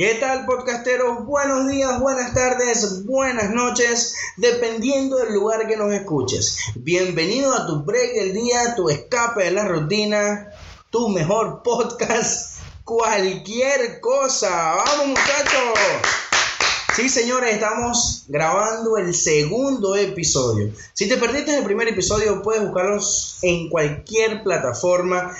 ¿Qué tal podcasteros? Buenos días, buenas tardes, buenas noches, dependiendo del lugar que nos escuches. Bienvenido a tu break del día, tu escape de la rutina, tu mejor podcast, cualquier cosa. ¡Vamos muchachos! Sí, señores, estamos grabando el segundo episodio. Si te perdiste el primer episodio, puedes buscarlos en cualquier plataforma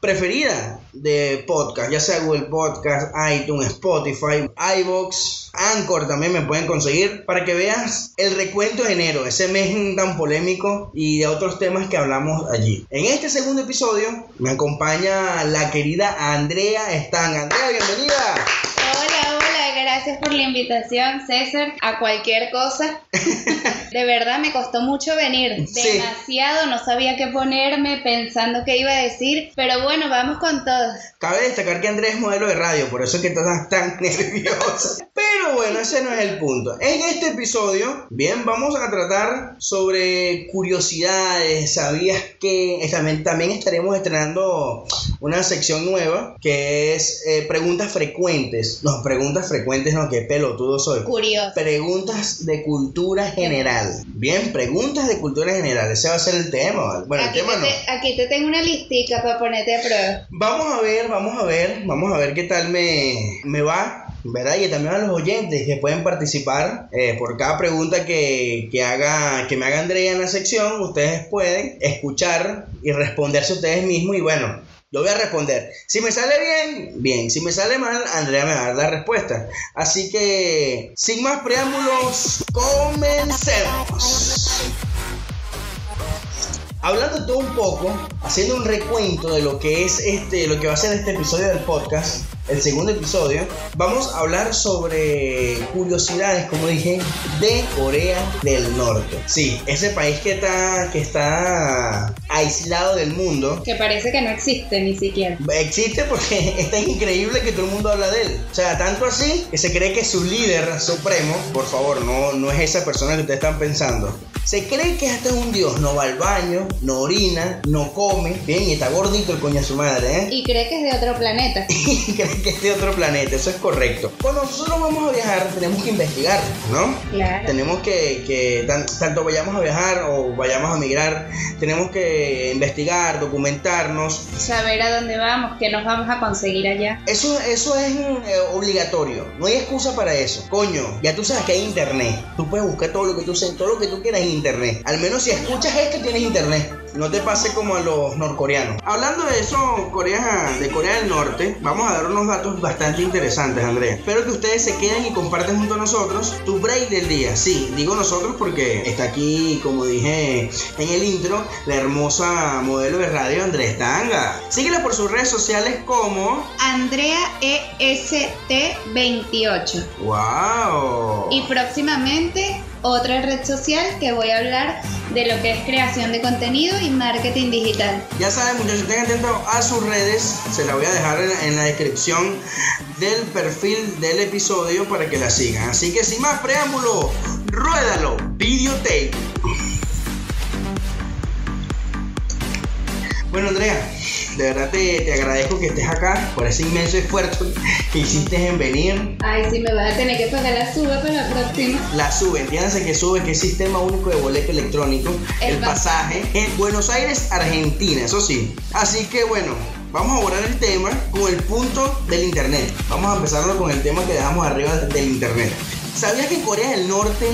preferida de podcast, ya sea Google Podcast, iTunes, Spotify, iBox, Anchor también me pueden conseguir para que veas el recuento de enero, ese mes tan polémico y de otros temas que hablamos allí. En este segundo episodio me acompaña la querida Andrea Stan. Andrea, bienvenida. Gracias por la invitación, César, a cualquier cosa. De verdad me costó mucho venir, Sí. demasiado, no sabía qué ponerme, pensando qué iba a decir, pero bueno, vamos con todo. Cabe destacar que Andrea es modelo de radio, por eso es que estás tan nerviosa. Pero bueno, ese no es el punto. En este episodio, bien, vamos a tratar sobre curiosidades, sabías que también, también estaremos estrenando una sección nueva que es eh, preguntas frecuentes. No, preguntas frecuentes, no, qué pelotudo soy. Curioso. Preguntas de cultura general. Bien, preguntas de cultura general. Ese va a ser el tema. ¿vale? Bueno, el Aquí tema te, no. aquí te tengo una listica para ponerte a prueba. Vamos a ver, vamos a ver, vamos a ver qué tal me, me va. ¿Verdad? Y también a los oyentes que pueden participar eh, por cada pregunta que, que haga, que me haga Andrea en la sección, ustedes pueden escuchar y responderse ustedes mismos. Y bueno, yo voy a responder. Si me sale bien, bien. Si me sale mal, Andrea me va a dar la respuesta. Así que, sin más preámbulos, comencemos. Hablando todo un poco, haciendo un recuento de lo que es este, lo que va a ser este episodio del podcast, el segundo episodio, vamos a hablar sobre curiosidades, como dije, de Corea del Norte. Sí, ese país que está, que está aislado del mundo. Que parece que no existe ni siquiera. Existe porque es tan increíble que todo el mundo habla de él. O sea, tanto así que se cree que su líder supremo, por favor, no, no es esa persona que ustedes están pensando. Se cree que hasta es un dios, no va al baño, no orina, no come, bien, y está gordito el coño de su madre, ¿eh? Y cree que es de otro planeta. Y cree que es de otro planeta, eso es correcto. Cuando nosotros vamos a viajar, tenemos que investigar, ¿no? Claro. Tenemos que, que tan- tanto vayamos a viajar o vayamos a migrar, tenemos que investigar, documentarnos, Saber a dónde vamos, qué nos vamos a conseguir allá. Eso, eso es eh, obligatorio. No hay excusa para eso. Coño, ya tú sabes que hay internet. Tú puedes buscar todo lo que tú todo lo que tú quieras internet. Al menos si escuchas esto tienes internet. No te pase como a los norcoreanos. Hablando de eso, Corea, de Corea del Norte, vamos a dar unos datos bastante interesantes, Andrea. Espero que ustedes se queden y compartan junto a nosotros tu break del día. Sí, digo nosotros porque está aquí, como dije en el intro, la hermosa modelo de radio Andrés Tanga. Síguela por sus redes sociales como Andrea E EST28. ¡Wow! Y próximamente otra red social que voy a hablar de lo que es creación de contenido y marketing digital. Ya saben, muchachos, estén atentos a sus redes. Se la voy a dejar en la descripción del perfil del episodio para que la sigan. Así que sin más preámbulo, ruédalo, videotape. Bueno, Andrea, de verdad te, te agradezco que estés acá por ese inmenso esfuerzo que hiciste en venir. Ay, si me vas a tener que pagar la suba para la próxima. La sube, entiéndase que sube, que es sistema único de boleto electrónico, el, El pasaje en Buenos Aires, Argentina, eso sí. Así que bueno, vamos a abordar el tema con el punto del internet. Vamos a empezarlo con el tema que dejamos arriba del internet. ¿Sabías que Corea del Norte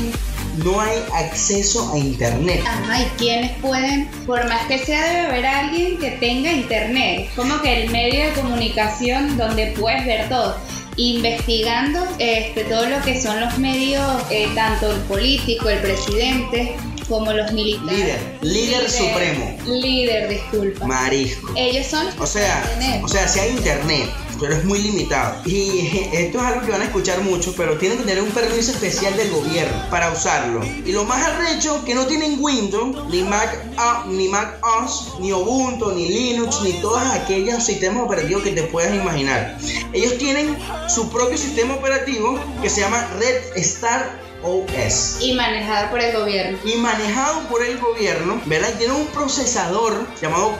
no hay acceso a internet? Ajá, ¿y quiénes pueden? Por más que sea, debe haber alguien que tenga internet. Como que el medio de comunicación donde puedes ver todo. Investigando este, todo lo que son los medios, eh, tanto el político, el presidente, como los militares. Líder, líder supremo. Líder, disculpa. Marisco. Ellos son O sea, o sea, si hay internet, pero es muy limitado. Y esto es algo que van a escuchar mucho, pero tienen que tener un permiso especial del gobierno para usarlo. Y lo más arrecho, que no tienen Windows, ni Mac, ah, ni Mac OS, ni Ubuntu, ni Linux, ni todos aquellos sistemas operativos que te puedas imaginar. Ellos tienen su propio sistema operativo que se llama Red Star Y manejado por el gobierno. Y manejado por el gobierno, ¿verdad? Tiene un procesador llamado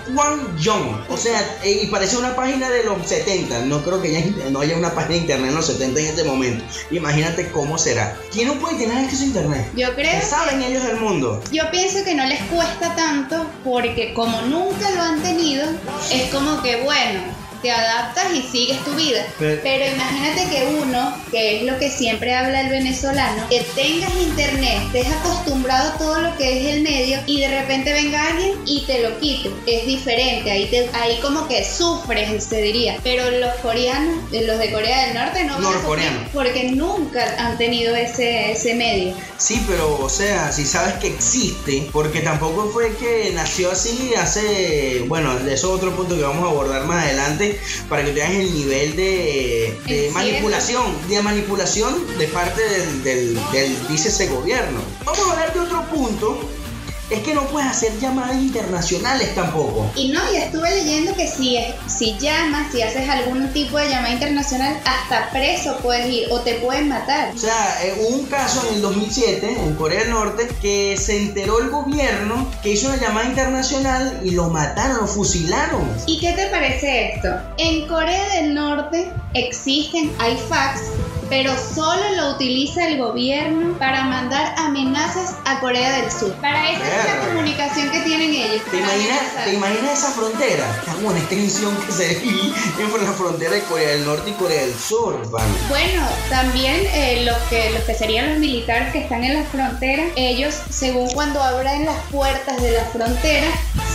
Yong. O sea, eh, y parece una página de los 70. No creo que ya no haya una página de internet en los 70 en este momento. Imagínate cómo será. ¿Quién no puede tener acceso a internet? Yo creo. ¿Qué saben ellos del mundo? Yo pienso que no les cuesta tanto porque como nunca lo han tenido, es como que bueno, te adaptas y sigues tu vida. Pero, imagínate que uno, que es lo que siempre habla el venezolano, que tengas internet, estés acostumbrado a todo lo que es el medio y de repente venga alguien y te lo quite. Es diferente, ahí, te, ahí como que sufres, se diría. Pero los coreanos, eh, los de Corea del Norte no. Norcoreanos. Porque nunca han tenido ese, ese medio. Sí, pero o sea, si sabes que existe, porque tampoco fue que nació así hace, bueno, eso es otro punto que vamos a abordar más adelante, para que veas el nivel de, manipulación, de manipulación de parte del, del, del, dice ese gobierno. Vamos a hablar de otro punto es que no puedes hacer llamadas internacionales tampoco. Y no, y estuve leyendo que si, si llamas, si haces algún tipo de llamada internacional, hasta preso puedes ir o te pueden matar. O sea, eh, hubo un caso en el 2007 en Corea del Norte que se enteró el gobierno que hizo una llamada internacional y lo mataron, lo fusilaron. ¿Y qué te parece esto? En Corea del Norte existen, hay fax pero solo lo utiliza el gobierno para mandar amenazas a Corea del Sur. Para esa es la comunicación que tienen ellos. ¿Te imaginas, esa frontera? En extensión que se entre la frontera de Corea del Norte y Corea del Sur, Bueno, también eh, los, que, los que serían los militares que están en la frontera, ellos, según cuando abran las puertas de la frontera,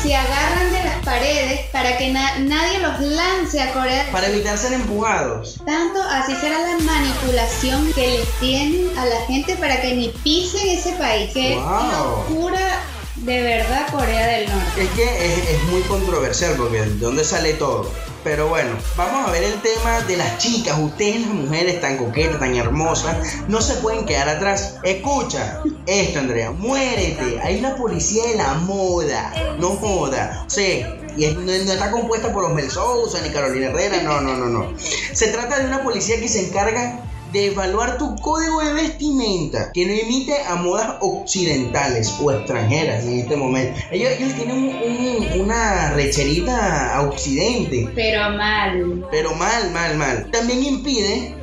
se agarran de las paredes para que nadie los lance a Corea Para evitar ser empujados. Tanto así será la manipulación que les tienen a la gente para que ni pisen ese país. Que locura de verdad Corea del Norte. Es que es, muy controversial porque ¿de dónde sale todo? Pero bueno, vamos a ver el tema de las chicas. Ustedes, las mujeres tan coquetas, tan hermosas, no se pueden quedar atrás. Escucha esto, Andrea. Muérete. Hay una policía de la moda. No joda. O sea, y no, está compuesta por los Mel Sousa ni Carolina Herrera. No, no, no, no. Se trata de una policía que se encarga de evaluar tu código de vestimenta que no imite a modas occidentales o extranjeras en este momento. Ellos, tienen una recherita a occidente. Pero mal. Pero mal, mal, mal. También impide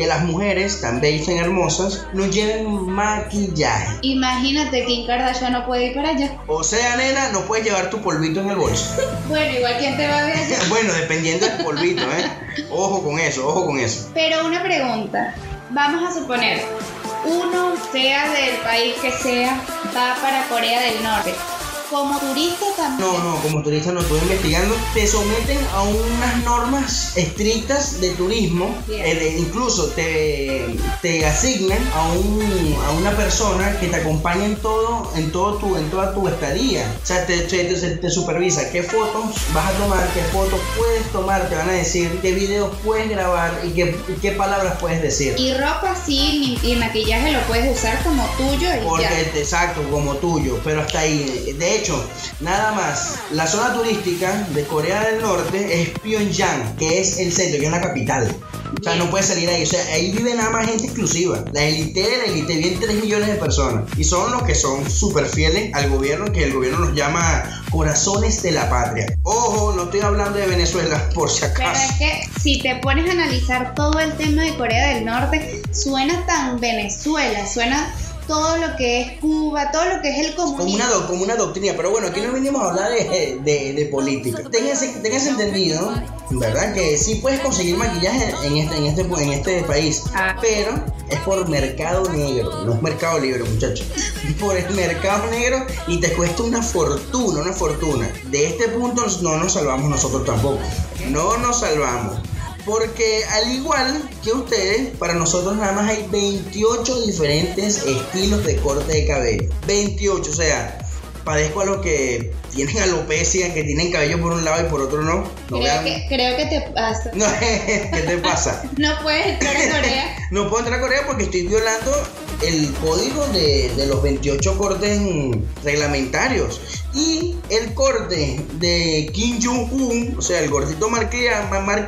que las mujeres tan bellas y hermosas no lleven maquillaje. Imagínate que en Kardashian no puede ir para allá. O sea, nena, no puedes llevar tu polvito en el bolso. bueno, igual quien te va a ver bueno, dependiendo del polvito, ¿eh? Ojo con eso, ojo con eso. Pero una pregunta. Vamos a suponer, uno, sea del país que sea, va para Corea del Norte como turista también. No, no, como turista no estoy investigando. Te someten a unas normas estrictas de turismo. Eh, incluso te, te asignan a, un, a una persona que te acompaña en todo, en todo tu, en toda tu estadía. O sea, te, te, supervisa qué fotos vas a tomar, qué fotos puedes tomar, te van a decir qué videos puedes grabar y qué, qué palabras puedes decir. Y ropa sí, y maquillaje lo puedes usar como tuyo. Y Porque, exacto, como tuyo. Pero hasta ahí. De hecho, nada más, la zona turística de Corea del Norte es Pyongyang, que es el centro, que es la capital. O sea, no puede salir ahí. O sea, ahí vive nada más gente exclusiva. La élite de la élite, viven 3 millones de personas. Y son los que son súper fieles al gobierno, que el gobierno nos llama corazones de la patria. Ojo, no estoy hablando de Venezuela, por si acaso. Pero es que si te pones a analizar todo el tema de Corea del Norte, suena tan Venezuela, suena todo lo que es Cuba, todo lo que es el comunismo. Como una, como una doctrina, pero bueno, aquí no venimos a hablar de, de, política. Tengas, entendido, ¿verdad? Que sí puedes conseguir maquillaje en este, en este, en este país, ah. pero es por mercado negro, no es mercado libre, muchachos. Por el mercado negro y te cuesta una fortuna, una fortuna. De este punto no nos salvamos nosotros tampoco. No nos salvamos. Porque al igual que ustedes, para nosotros nada más hay 28 diferentes estilos de corte de cabello. 28, o sea, parezco a los que tienen alopecia, que tienen cabello por un lado y por otro no. creo, que, creo, que, te pasa. No, ¿Qué te pasa? no puedes entrar a Corea. no puedo entrar a Corea porque estoy violando el código de, de los 28 cortes reglamentarios. Y el corte de Kim Jong-un, o sea, el gordito malcriado, mal,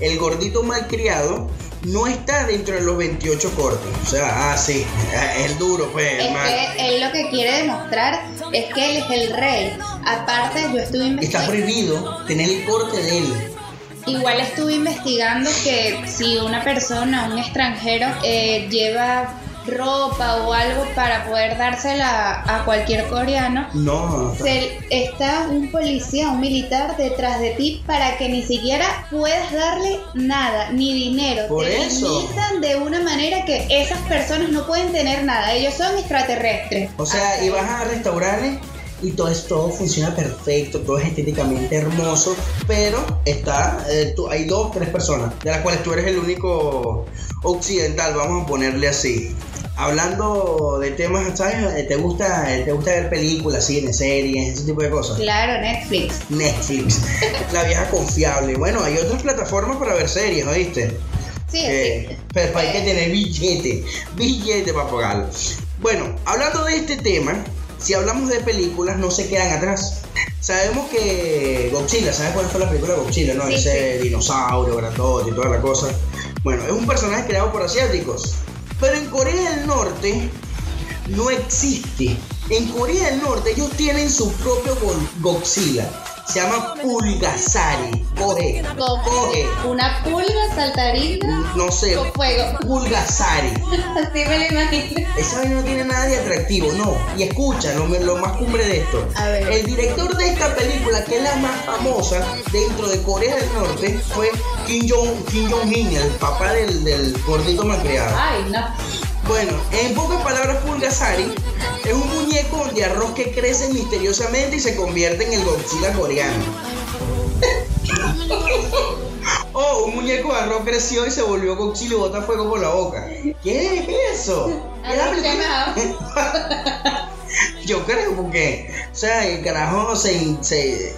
el gordito malcriado, no está dentro de los 28 cortes. O sea, ah, sí, es el duro, pues, Es que él lo que quiere demostrar es que él es el rey. Aparte, yo estuve Está investigando. prohibido tener el corte de él. Igual estuve investigando que si una persona, un extranjero, eh, lleva ropa o algo para poder dársela a cualquier coreano, No, se, está un policía, un militar detrás de ti para que ni siquiera puedas darle nada, ni dinero. Por Te eso. limitan de una manera que esas personas no pueden tener nada. Ellos son extraterrestres. O sea, y vas a restaurantes y todo es, todo funciona perfecto, todo es estéticamente hermoso, pero está, eh, tú- hay dos, tres personas, de las cuales tú eres el único occidental, vamos a ponerle así. Hablando de temas, ¿sabes? Eh, ¿Te gusta, eh, te gusta ver películas, cine, series, ese tipo de cosas? Claro, Netflix. Netflix, la vieja confiable. Bueno, hay otras plataformas para ver series, ¿oíste? Sí, Eh, sí. pero hay que tener billete, billete para pagarlo. Bueno, hablando de este tema, si hablamos de películas, no se quedan atrás. Sabemos que Godzilla, ¿sabes cuál fue la película de Godzilla? No? Sí, Ese dinosaurio, grandote y toda la cosa. Bueno, es un personaje creado por asiáticos. Pero en Corea del Norte no existe. En Corea del Norte ellos tienen su propio Go- Godzilla. Se llama Pulgasari. Coge, Como coge. una pulga saltarina No sé, con fuego. Pulgasari. Así me lo imagino. Esa vaina no tiene nada de atractivo, no. Y escucha, lo, lo más cumbre de esto. A ver. El director de esta película, que es la más famosa dentro de Corea del Norte, fue Kim Jong- Kim Jong-un, el papá del, del gordito malcriado. Ay, no. Bueno, en pocas palabras, Pulgasari es un muñeco de arroz que crece misteriosamente y se convierte en el Godzilla coreano. Oh, un muñeco de arroz creció y se volvió Godzilla y bota fuego por la boca. ¿Qué es eso? Yo creo porque, o sea, el carajo se, se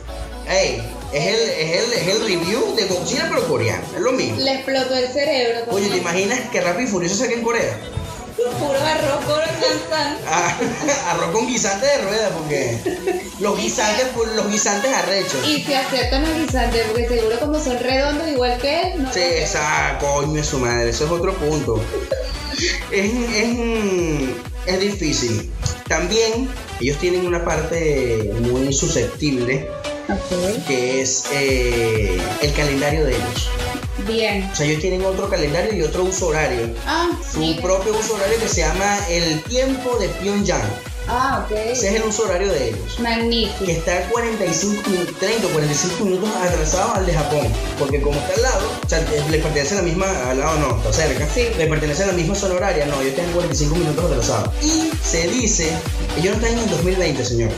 ey, es el, es el, es el review de Godzilla pero coreano, es lo mismo. Le explotó el cerebro. Oye, ¿te imaginas que Rápido y Furioso saquen en Corea? Puro arroz, puro cansan. Ah, arroz con guisante de rueda porque los guisantes, pues, los guisantes arrechos. Y si aceptan los guisantes, porque seguro como son redondos igual que él, no Sí, esa coño es su madre, eso es otro punto. Es, es, es difícil. También ellos tienen una parte muy susceptible que es eh, el calendario de ellos. Bien. O sea, ellos tienen otro calendario y otro uso horario. Ah, Su propio uso horario que se llama el tiempo de Pyongyang. Ah, ok. Ese es el uso horario de ellos. que Magnífico. está 45, min- 30 o 45 minutos atrasado al de Japón. Porque como está al lado, o sea, eh, le pertenece a la misma, al lado no, está cerca, Sí. le pertenece a la misma zona horaria, no, ellos tienen 45 minutos atrasados. Y se dice, ellos no están en el 2020, señor.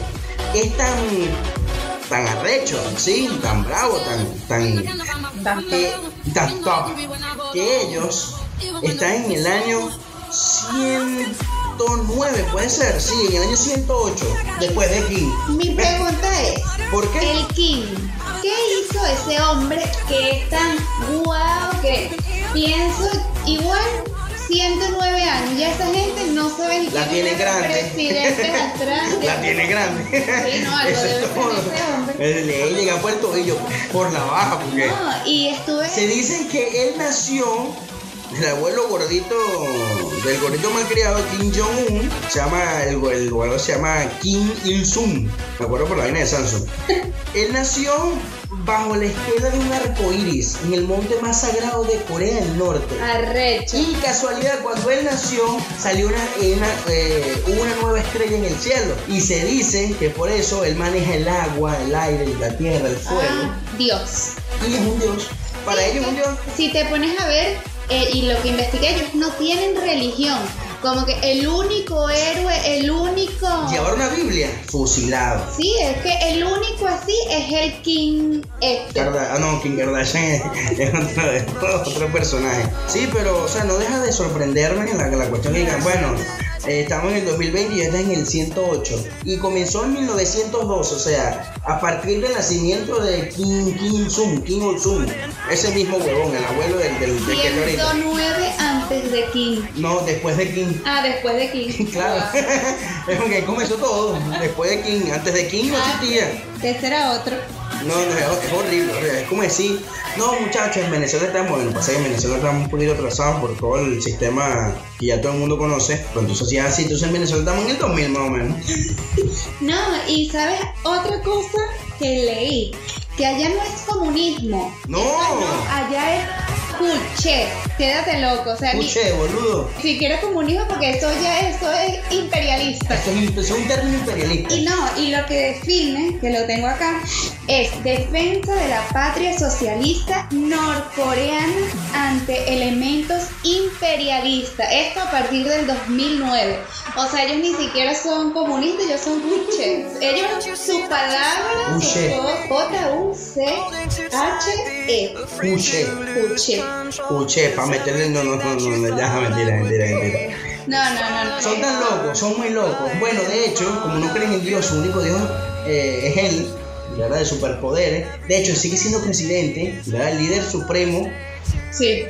Es tan, tan arrecho, sí, tan bravo, tan, tan, que, tan top, que ellos están en el año 109, puede ser, sí, en el año 108, después de King. Mi pregunta es, ¿Por qué? el King, ¿qué hizo ese hombre que es tan guau que pienso igual 109 años? Ya esa gente no sabe ni La tiene el grande. presidente de Australia. La tiene grande. Sí, no, algo Eso debe es ser todo. ese hombre. Llega por el tobillo, por la baja, porque No, y estuve... se dice que él nació el abuelo gordito del gordito malcriado Kim Jong-un se llama el, el abuelo se llama Kim Il Sung me acuerdo por la vaina de Samsung él nació bajo la estela de un arco iris en el monte más sagrado de Corea del Norte Arrecho. y casualidad, cuando él nació, salió una, una, eh, una nueva estrella en el cielo. Y se dice que por eso él maneja el agua, el aire, la tierra, el fuego. Ah, Dios. Y es un dios. Para ellos es un dios. Si te pones a ver, eh, y lo que investigué, ellos no tienen religión. Como que el único héroe, el único... Llevar una Biblia, fusilado. Sí, es que el único así es el King este. Ah, no, Kim Kardashian es, es otro, personaje. Sí, pero, o sea, no deja de sorprenderme la, la cuestión que digan, bueno, eh, estamos en el 2020 y está en el 108. Y comenzó en 1902, o sea, a partir del nacimiento de Kim Kim Sung, Kim Il Sung, ese mismo huevón, el abuelo del, del, del que está ahorita. 109 antes antes de Kim? No, después de King. Ah, después de Kim. Claro. es como que ahí comenzó todo. Después de King. Antes de King no Ah. existía. Ese era otro. No, no, es, es horrible. Es como decir, no muchachos, en Venezuela estamos, bueno, pasa que en Venezuela estamos un poquito atrasados por todo el sistema que ya todo el mundo conoce, pero entonces si es así, entonces en Venezuela estamos en el 2000 más o menos. No, y sabes otra cosa que leí, que allá no es comunismo. No. Esa allá es cuché. Quédate loco, o sea, ni Escuche, boludo. siquiera comunismo porque eso ya eso es imperialista. Esto es, esto es un término imperialista. Y no, y lo que define, que lo tengo acá, es defensa de la patria socialista norcoreana ante elementos imperialistas. Esto a partir del 2009. O sea, ellos ni siquiera son comunistas, ellos son cuches. Ellos, su palabra, su Cuché. J-U-C-H-E. Escuche, Cuché. escuche, para meterle, no, no, no, no, no, ya, mentira, mentira, mentira. No, no, no, no. Son tan locos, son muy locos. Bueno, de hecho, como no creen en Dios, su único Dios eh, es Él, ¿verdad? De superpoderes. De hecho, sigue siendo presidente, ¿verdad? El líder supremo Sí.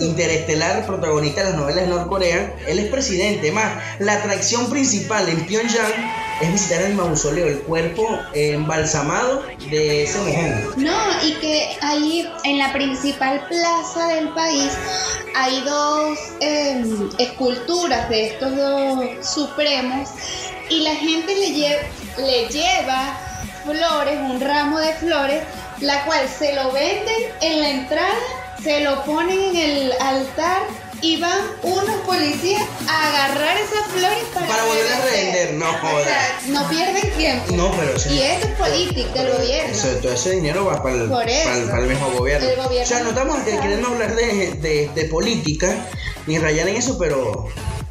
Interestelar protagonista de las novelas de Norcorea, él es presidente. Más, la atracción principal en Pyongyang es visitar el mausoleo, el cuerpo eh, embalsamado de ese mojón. No, y que ahí en la principal plaza del país hay dos em, esculturas de estos dos supremos y la gente le, lle- le lleva flores, un ramo de flores, la cual se lo venden en la entrada, se lo ponen en el altar y van unos policías a agarrar esas flores para, Para volverlas a revender. no O sea, jodas. no pierden tiempo. No, pero eso- Y eso es política del gobierno. Eso, todo ese dinero va para el, para el- para el mismo gobierno. El gobierno O sea, no estamos no sabe. queriendo hablar de, de- de política ni rayar en eso, pero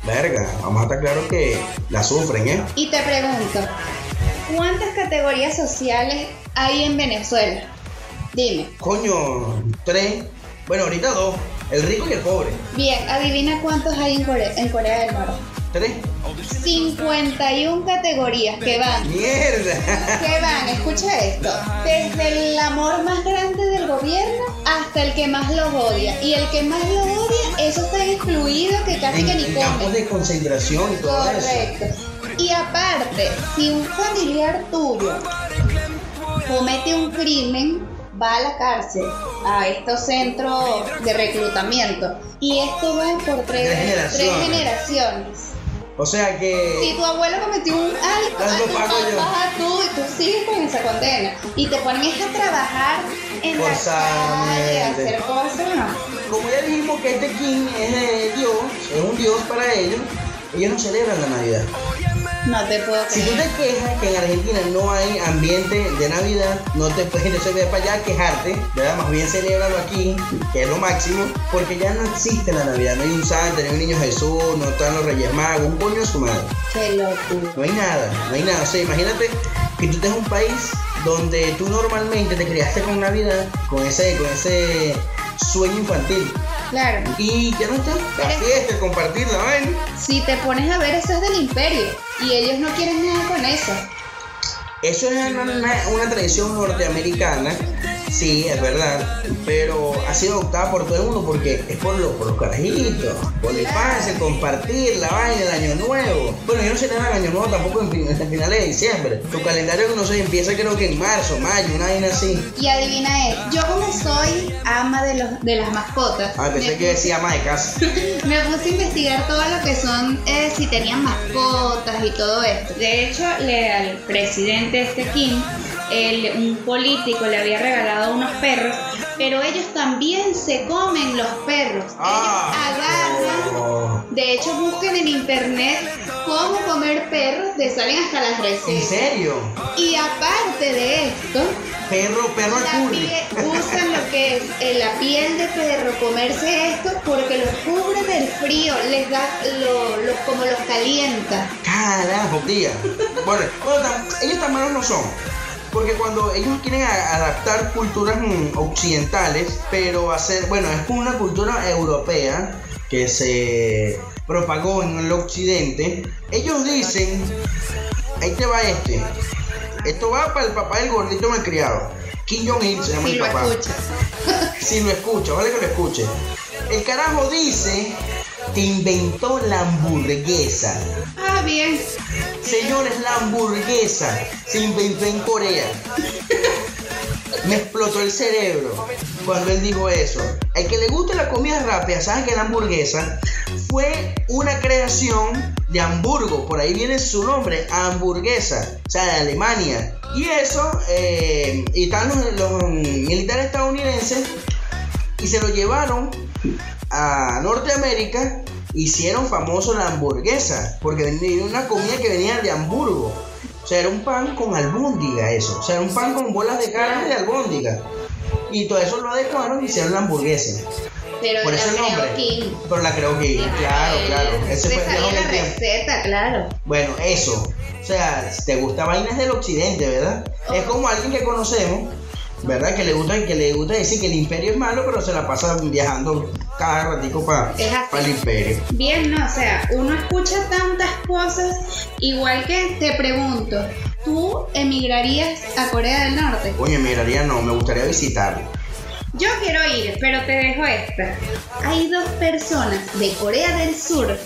verga, vamos a estar claros que la sufren, ¿eh? Y te pregunto, ¿cuántas categorías sociales hay en Venezuela? Dime. Coño, tres, bueno, ahorita dos, el rico y el pobre. Bien, adivina cuántos hay en Corea, en Corea del Norte. Tres. 51 categorías que van. Mierda. Que van, escucha esto. Desde el amor más grande del gobierno hasta el que más los odia. Y el que más los odia, eso está excluido que casi En, que ni come. de concentración y todo eso. Correcto. Y aparte, si un familiar tuyo comete un crimen, va a la cárcel, a estos centros de reclutamiento. Y esto va por tres, Tres generaciones. tres generaciones. O sea que. Si tu abuelo cometió un algo, Algo tu pago yo. tú, y tú sigues con esa condena. Y te ponen es a trabajar en la calle, a hacer cosas. no. Como ya dijimos que este King es Dios, es un Dios para ellos, ellos no celebran la Navidad. No te puedo Si tú te quejas que en Argentina no hay ambiente de Navidad, no te puedes entonces ver para allá a quejarte, ¿verdad? Más bien celébralo aquí, que es lo máximo, porque ya no existe la Navidad, no hay un santo, no hay un niño Jesús, no están los Reyes Magos, un coño de su madre. Qué locura. No hay nada, no hay nada. O sea, imagínate que tú estés en un país donde tú normalmente te criaste con Navidad, con ese, con ese sueño infantil. Claro. Y ya no está la Pero- fiesta, compartir la vaina. Si te pones a ver, eso es del imperio. Y ellos no quieren nada con eso. Eso es una tradición norteamericana, sí, es verdad, pero ha sido adoptada por todo el mundo porque es por, lo- por los carajitos, por el infancia, compartir la vaina, el año nuevo. Bueno, yo no celebro el año nuevo tampoco en, fin- en finales de diciembre. Tu calendario no sé, empieza creo que en marzo, mayo, una vaina así. Y adivina es, yo como soy ama de, los, de las mascotas, Ah, pensé que decía ama de casa. me puse a investigar todo lo que son, eh, si tenían mascotas y todo esto. De hecho, le, al presidente este Kim, el- un político le había regalado unos perros, pero ellos también se comen los perros. Ah, ellos agarran oh. De hecho, busquen en internet cómo comer perros, te salen hasta las ¿En recetas. serio? Y aparte de esto, Perro, perro al curry. usan lo que es eh, la piel de perro, comerse esto porque los cubre del frío, les da lo, lo- como los calienta. Carajo, tía. Bueno, bueno, ellos tan malos no son. Porque cuando ellos quieren adaptar culturas mm, occidentales, pero hacer, bueno, es como una cultura europea que se propagó en el occidente, ellos dicen, ahí te va este, esto va para el papá del gordito malcriado, Kim Jong-il se llama Si el lo papá escuchas. si lo escucha, vale que lo escuche. El carajo dice que inventó la hamburguesa. Ah, bien. Señores, la hamburguesa se inventó en Corea. Me explotó el cerebro cuando él dijo eso. El que le guste la comida rápida, sabe que la hamburguesa fue una creación de Hamburgo, por ahí viene su nombre, hamburguesa, o sea, de Alemania. Y eso, eh, y están los, los militares estadounidenses y se lo llevaron a Norteamérica, hicieron famoso la hamburguesa, porque venía una comida que venía de Hamburgo. O sea, era un pan con albóndiga eso. O sea, era un pan con bolas de carne de albóndiga. Y todo eso lo adecuaron y hicieron la hamburguesa. Pero Por la eso nombre. King. Pero la creo que claro, claro. Ese se fue el la receta, claro. Bueno, eso. O sea, te gusta vainas del occidente, ¿verdad? Es como alguien que conocemos, ¿verdad? Que le gusta, que le gusta decir que el imperio es malo, pero se la pasa viajando cada ratico para así. el imperio. Bien, no, o sea, uno escucha tantas cosas, igual que te pregunto, ¿tú emigrarías a Corea del Norte? Coño, miraría no, me gustaría visitarlo. Yo quiero ir, pero te dejo esta. Hay dos personas de Corea del Sur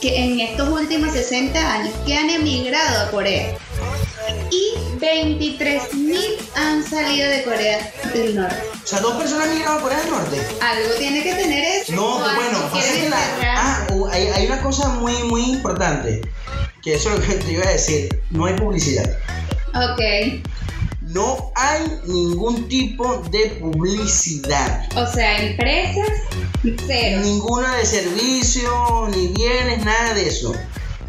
que en estos últimos 60 años que han emigrado a Corea. Y 23 mil han salido de Corea del Norte. O sea, dos personas migraron a Corea del Norte. Algo tiene que tener eso. No, bueno, pasa que la. Ah, hay, hay una cosa muy, muy importante. Que eso es lo que te iba a decir. No hay publicidad. Ok. No hay ningún tipo de publicidad. O sea, empresas, cero. Ninguna de servicio, ni bienes, nada de eso.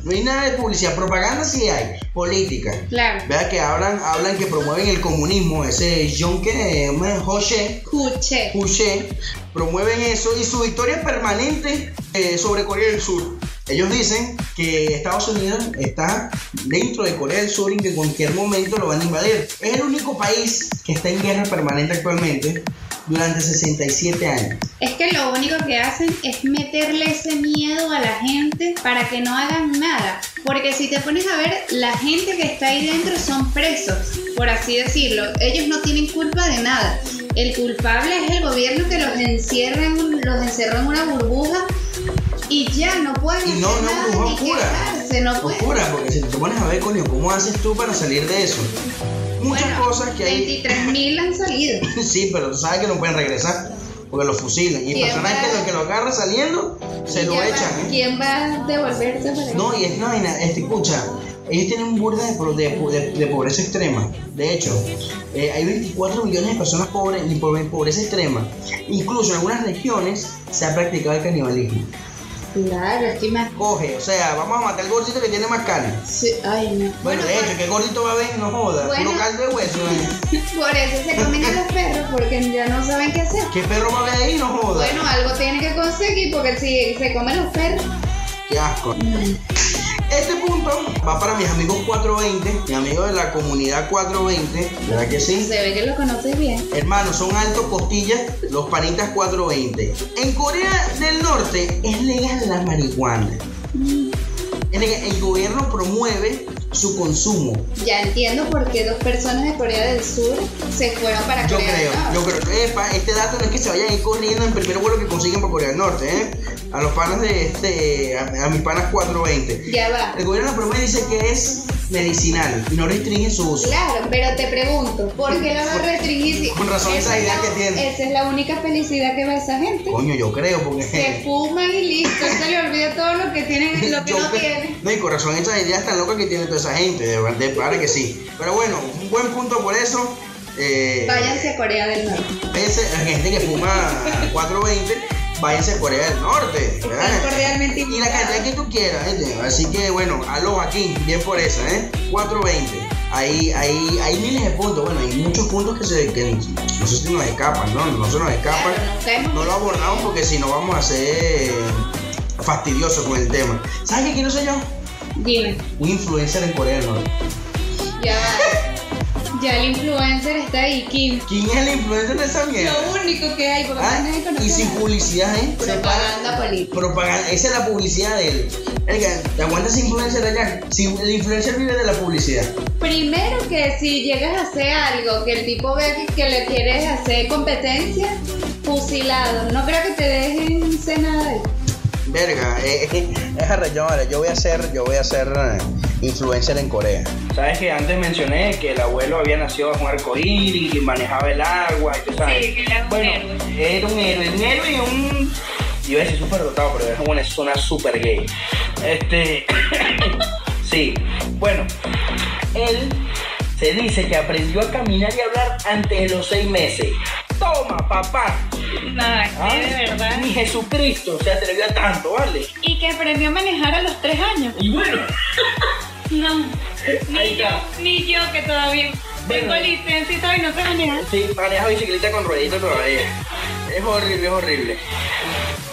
No hay nada de publicidad. Propaganda sí hay. Política. Claro. Vea que hablan, hablan que promueven el comunismo. Ese John que José Escuché. Couché promueven eso y su victoria permanente eh, sobre Corea del Sur. Ellos dicen que Estados Unidos está dentro de Corea del Sur y que en cualquier momento lo van a invadir. Es el único país que está en guerra permanente actualmente durante 67 años. Es que lo único que hacen es meterle ese miedo a la gente para que no hagan nada. Porque si te pones a ver, la gente que está ahí dentro son presos, por así decirlo. Ellos no tienen culpa de nada. El culpable es el gobierno que los encierra en un- los encerró en una burbuja y ya no pueden Y no, hacer no, nada burbuja ni oscura. quejarse, no pueden. Porque si te pones a ver, coño, ¿cómo haces tú para salir de eso? Muchas Bueno, cosas que hay. 23 mil han salido. Sí, pero sabes que no pueden regresar porque lo fusilan. Y ¿Quién personas que lo que lo agarra saliendo se ¿Y lo va- echan. ¿eh? ¿Quién va a devolverse para? No, y es una vaina, este, escucha, ellos tienen un burda de, de, po- de- de pobreza extrema. De hecho, eh, hay 24 millones de personas pobres en po- en pobreza extrema. Incluso en algunas regiones se ha practicado el canibalismo. Claro, es que más. Coge, o sea, vamos a matar al gordito que tiene más carne. Sí, ay, no. Bueno, de hecho, ¿qué gordito va a ver? No joda. Bueno. Puro caldo de hueso. ¿eh? Por eso se comen a los perros, porque ya no saben qué hacer. ¿Qué perro va a ver ahí? No joda. Bueno, algo tiene que conseguir, porque si se comen los perros. Qué asco. Este punto va para mis amigos 420, mis amigos de la comunidad 420, ¿verdad que sí? Se ve que lo conoces bien. Hermanos, son altos costillas, los panitas 420. En Corea del Norte es legal la marihuana. Legal, El gobierno promueve su consumo. Ya entiendo por qué dos personas de Corea del Sur se fueron para Yo Corea creo, del Norte. yo creo. Epa, este dato no es que se vayan a ir corriendo en primer vuelo que consiguen por Corea del Norte, ¿eh? A los panas de este, a, a mis panas 420. Ya va. El gobierno promueve dice que es medicinal y no restringe su uso. Claro, pero te pregunto, ¿por qué lo va a restringir? Con razón esa es idea la- que tiene. Esa es la única felicidad que va esa gente. Coño, yo creo, porque Se fuman y listo, se le olvida todo lo que tienen y lo que Yo no pe- tienen. No, y con razón, esas ideas tan locas que tiene toda esa gente, de verdad, para que sí. Pero bueno, un buen punto por eso. Eh, Váyanse a Corea del Norte. ese- gente que fuma 420, váyanse a Corea del Norte, ¿verdad? Están cordialmente Y la cantidad que tú quieras, ¿eh? Así que bueno, aló aquí, bien por esa, ¿eh? 420. Ahí, ahí, hay miles de puntos. Bueno, hay muchos puntos que se que no sé si nos escapan, ¿no? No se nos escapan. Claro, No lo abordamos porque si no vamos a ser fastidiosos con el tema. ¿Sabes qué quiero ser yo? Dime, Un influencer en Corea del Norte. ya. Ya el influencer está ahí, Kim. ¿Quién es el influencer de esa mierda? Lo único que hay, porque Ah, conoce y sin publicidad, ¿eh? Propaganda política. Propaganda, esa es la publicidad de él. Oiga, ¿te aguantas ese influencer allá? Si el influencer vive de la publicidad. Primero que si llegas a hacer algo que el tipo ve que, que le quieres hacer competencia, fusilado. No creo que te dejen hacer nada de eso. Verga, eh, eh, es arrecho, vale. Yo voy a ser, yo voy a ser eh, influencer en Corea. Sabes que antes mencioné que el abuelo había nacido bajo un arcoíris y manejaba el agua y tú sabes. Sí, que era un bueno, héroe. era un héroe, un héroe y un. Iba a decir súper dotado, pero es una zona súper gay. Este. sí. Bueno, él se dice que aprendió a caminar y hablar antes de los seis meses. Toma, papá. No, Ah, de verdad. Ni Jesucristo se atrevió a tanto, ¿vale? Y que aprendió a manejar a los tres años. Y bueno, No, ni yo, ni yo que todavía tengo licencia y y no sé manejar. Sí, maneja bicicleta con rueditas todavía. Es horrible, es horrible.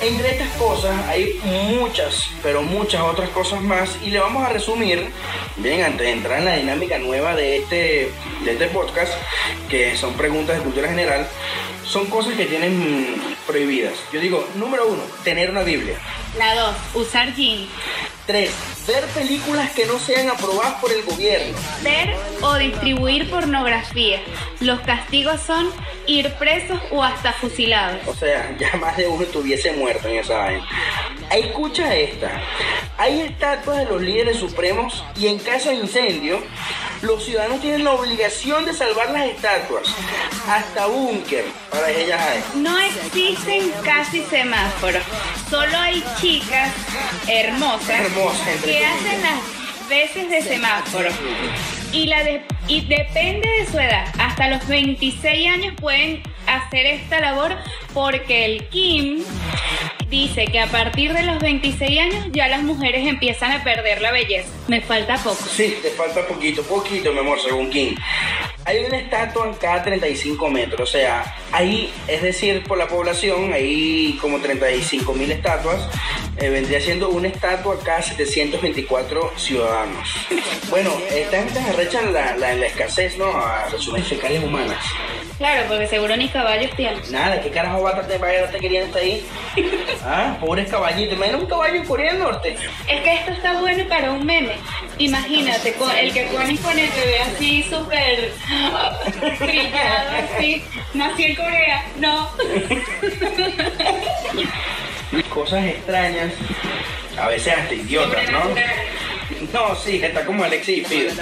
Entre estas cosas hay muchas, pero muchas otras cosas más y le vamos a resumir, bien, antes de entrar en la dinámica nueva de este, de este podcast, que son preguntas de cultura general, son cosas que tienen prohibidas. Yo digo, número uno, tener una Biblia. La dos, usar jeans. Tres, ver películas que no sean aprobadas por el gobierno. Ver o distribuir pornografía. Los castigos son ir presos o hasta fusilados. O sea, ya más de uno estuviese muerto en esa vaina. Escucha esta. Hay estatuas de los líderes supremos y en caso de incendio, los ciudadanos tienen la obligación de salvar las estatuas. Hasta búnker para ellas hay. No existen casi semáforos. Solo hay chicas hermosas, que hacen las veces de semáforo. Y, la de- y depende de su edad. Hasta los 26 años pueden hacer esta labor porque el Kim dice que a partir de los 26 años ya las mujeres empiezan a perder la belleza. Me falta poco. Sí, te falta poquito, poquito, mi amor, según King. Hay una estatua en cada 35 metros, o sea, ahí, es decir, por la población, hay como 35 mil estatuas, eh, vendría siendo una estatua cada 724 ciudadanos. Bueno, esta gente se arrechan la, la, la escasez, ¿no? A resumir fecales humanas. Claro, porque seguro ni caballos tienen. Nada, ¿qué carajo va a te vaya a querían estar ahí? Ah, pobres caballitos. Imagina un caballo en Corea del Norte. Es que esto está bueno para un meme. Imagínate, con el que pones con el bebé así súper brillado, así. Nací en Corea. No. cosas extrañas, a veces hasta idiotas, ¿no? No, sí, está como Alexis y Fido.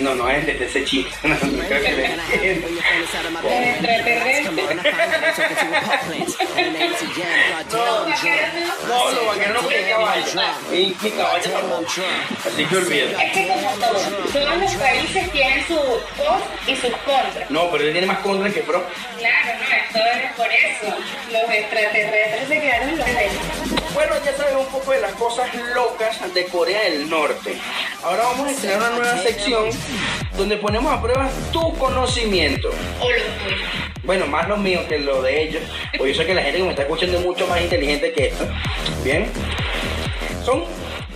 No, no es de ese chiste. No, no creo que entienda. No, los vaqueros no tienen caballo. Y mi caballo. Así que olvídate. Es que como todo, todos los países tienen sus pros y sus contras. No, pero él tiene más contra que pro. Claro, no, esto es por eso. Los extraterrestres se quedaron los reyes. Bueno, ya sabes un poco de las cosas locas de Corea del Norte. Ahora vamos a estrenar una nueva sección donde ponemos a prueba tu conocimiento. O los tuyos. Bueno, más lo mío que lo de ellos. Pues yo sé que la gente que me está escuchando es mucho más inteligente que esto. Bien. Son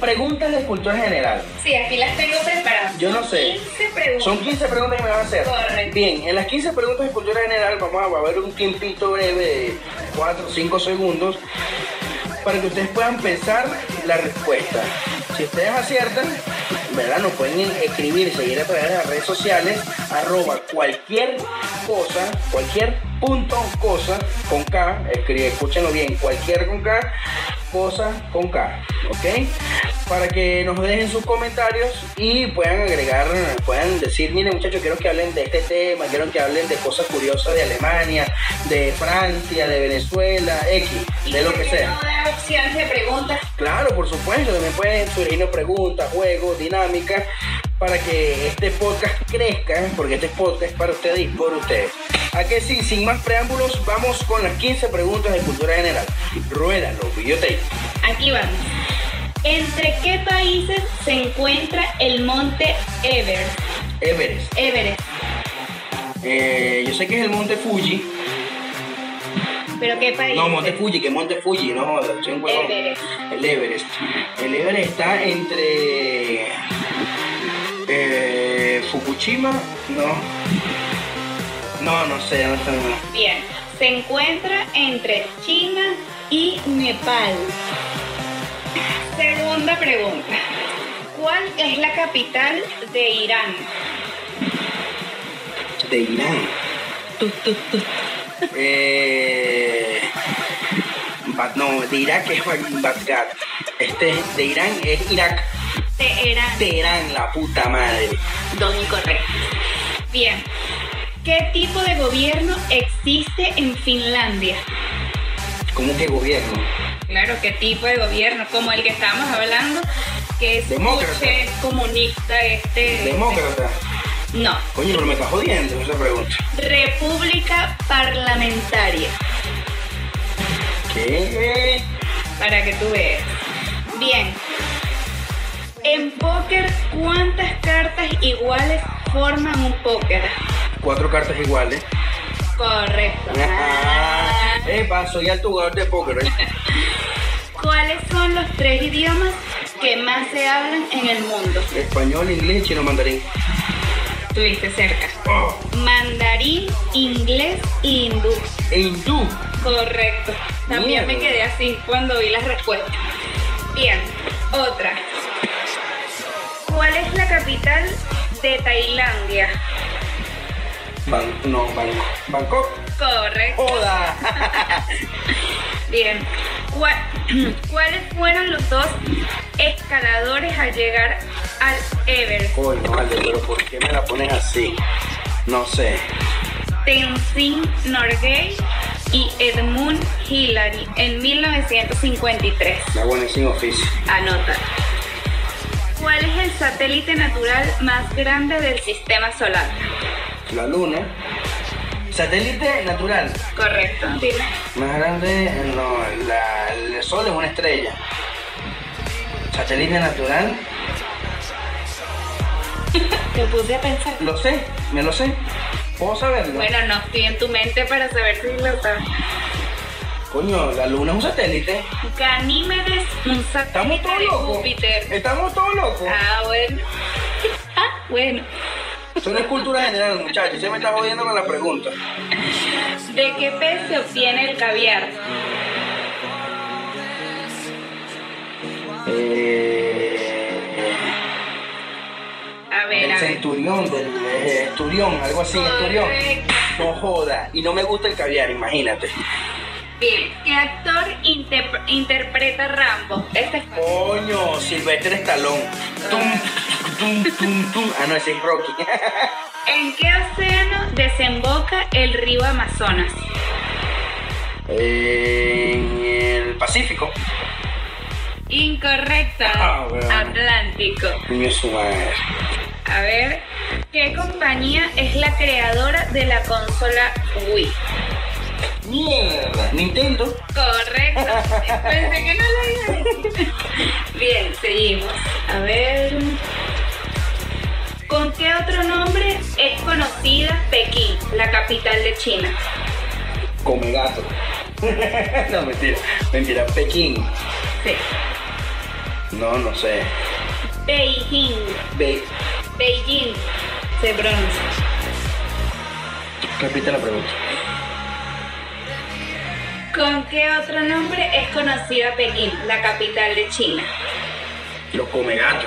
preguntas de cultura general. Sí, aquí las tengo preparadas. Yo no sé. 15 preguntas. Son 15 preguntas que me van a hacer. Correcto. Bien, en las 15 preguntas de cultura general vamos a ver un tiempito breve de 4 o 5 segundos para que ustedes puedan pensar la respuesta. Si ustedes aciertan, ¿verdad? Nos pueden escribir y seguir a través de las redes sociales, arroba cualquier cosa, cualquier punto cosa con K, escribe, escúchenlo bien, cualquier con K, cosa con K, ¿ok? Para que nos dejen sus comentarios y puedan agregar, puedan decir, miren muchachos, quiero que hablen de este tema, quiero que hablen de cosas curiosas de Alemania, de Francia, de Venezuela, X, Y de lo que sea. No opciones de preguntas. Claro, por supuesto, también pueden surgirnos preguntas, juegos, dinámicas, para que este podcast crezca, porque este podcast es para ustedes y por ustedes. ¿A que sí? Sin más preámbulos, vamos con las 15 preguntas de cultura general. Ruédalo, videotape. Aquí vamos. ¿Entre qué países se encuentra el monte Everest? Everest. Everest. Eh, yo sé que es el monte Fuji. ¿Pero qué país? No, monte Fuji, que monte Fuji, no, soy un huevón. Everest. El Everest. El Everest está entre eh, Fukushima, no. No, no sé, no sé. no. Bien. Se encuentra entre China y Nepal. Segunda pregunta. ¿Cuál es la capital de Irán? De Irán. Tut. Eh, no, de Irak es Ba- Bagdad. Este de Irán es Irak. Teherán. Teherán, la puta madre. Dos incorrectos. Bien. ¿Qué tipo de gobierno existe en Finlandia? ¿Cómo que gobierno? Claro, ¿qué tipo de gobierno? Como el que estábamos hablando, que es Demócrata. comunista, este... Demócrata. No, Coño, pero me estás jodiendo esa pregunta. república parlamentaria, ¿Qué? para que tú veas. Bien. En póker, ¿cuántas cartas iguales forman un póker? Cuatro cartas iguales. Correcto. Ah, Epa, soy alto jugador de póker. ¿eh? ¿Cuáles son los tres idiomas que más se hablan en el mundo? Español, inglés, chino, mandarín. Estuviste cerca. Oh, Mandarín, inglés y hindú. e hindú. Correcto. También me quedé así cuando vi las respuestas. Bien, otra. ¿Cuál es la capital de Tailandia? Ban- no, Bangkok. Bangkok. Correcto. Joda. Bien. ¿Cuál- ¿Cuáles fueron los dos escaladores al llegar al Everest? Coño, vale, pero ¿por qué me la pones así? No sé. Tenzin Norgay y Edmund Hillary en 1953. La buena sin oficio. Anota. ¿Cuál es el satélite natural más grande del sistema solar? La luna. Satélite natural. Correcto, dime. Más grande, no, la- el sol es una estrella. Satélite natural. Te puse a pensar. Lo sé, me lo sé. ¿Puedo saberlo? Bueno, no estoy en tu mente para saber si lo sabes. Coño, la luna es un satélite. Ganímedes, un Estamos satélite todos de locos. Júpiter. Estamos todos locos. Ah, bueno. Ah, bueno. Eso no es cultura general, muchachos. Se me está jodiendo con la pregunta. ¿De qué pez se obtiene el caviar? Eh, A ver, el a ver. centurión, del eh, esturión, algo así, esturión. No joda. Y no me gusta el caviar, imagínate. Bien, ¿qué actor interp- interpreta Rambo? Este es fácil. Coño, Silvestre Stallone. Tum, tum, tum, tum. Ah, no, ese es Rocky. ¿En qué océano desemboca el río Amazonas? en el Pacífico. Incorrecta. Ah, bueno. Atlántico. Niño su madre. A ver, ¿qué compañía es la creadora de la consola Wii? Mierda. Nintendo. Correcto. Pensé que no lo iba a decir. Bien, seguimos. A ver. ¿Con qué otro nombre es conocida Pekín, la capital de China? Come gato. no, mentira. Mentira. Pekín. Sí. No, no sé. Beijing. Ve. Beijing. Se pronuncia. Repite la pregunta. ¿Con qué otro nombre es conocida Pekín, la capital de China? Lo come gato.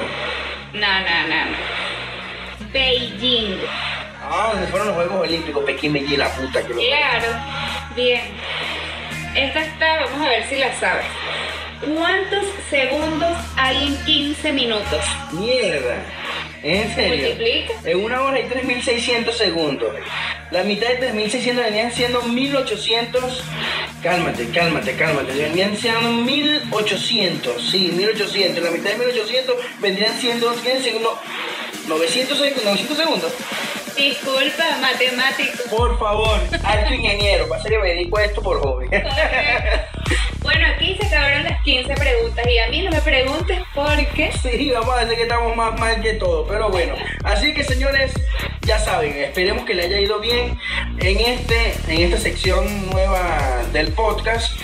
No, no, no, no. Beijing. Ah, donde fueron los Juegos Olímpicos. Pekín me lleva la puta que lo. Claro. Bien. Esta está, vamos a ver si la sabes. ¿Cuántos segundos hay en 15 minutos? Mierda. ¿En serio? Multiplica. En una hora hay 3.600 segundos. La mitad de 3.600 venían siendo 1.800. Cálmate, cálmate, cálmate. Venían siendo 1.800. Sí, 1.800. La mitad de 1.800 vendrían siendo. ¿Quién segundo? 900, seg- 900 segundos. Disculpa, matemático. Por favor, alto ingeniero. Pasa que me dedico a esto por hobby. Bueno, aquí se acabaron las 15 preguntas y a mí no me preguntes por qué. Sí, vamos a decir que estamos más mal que todo, pero bueno. Así que señores, ya saben, esperemos que le haya ido bien en este, en esta sección nueva del podcast.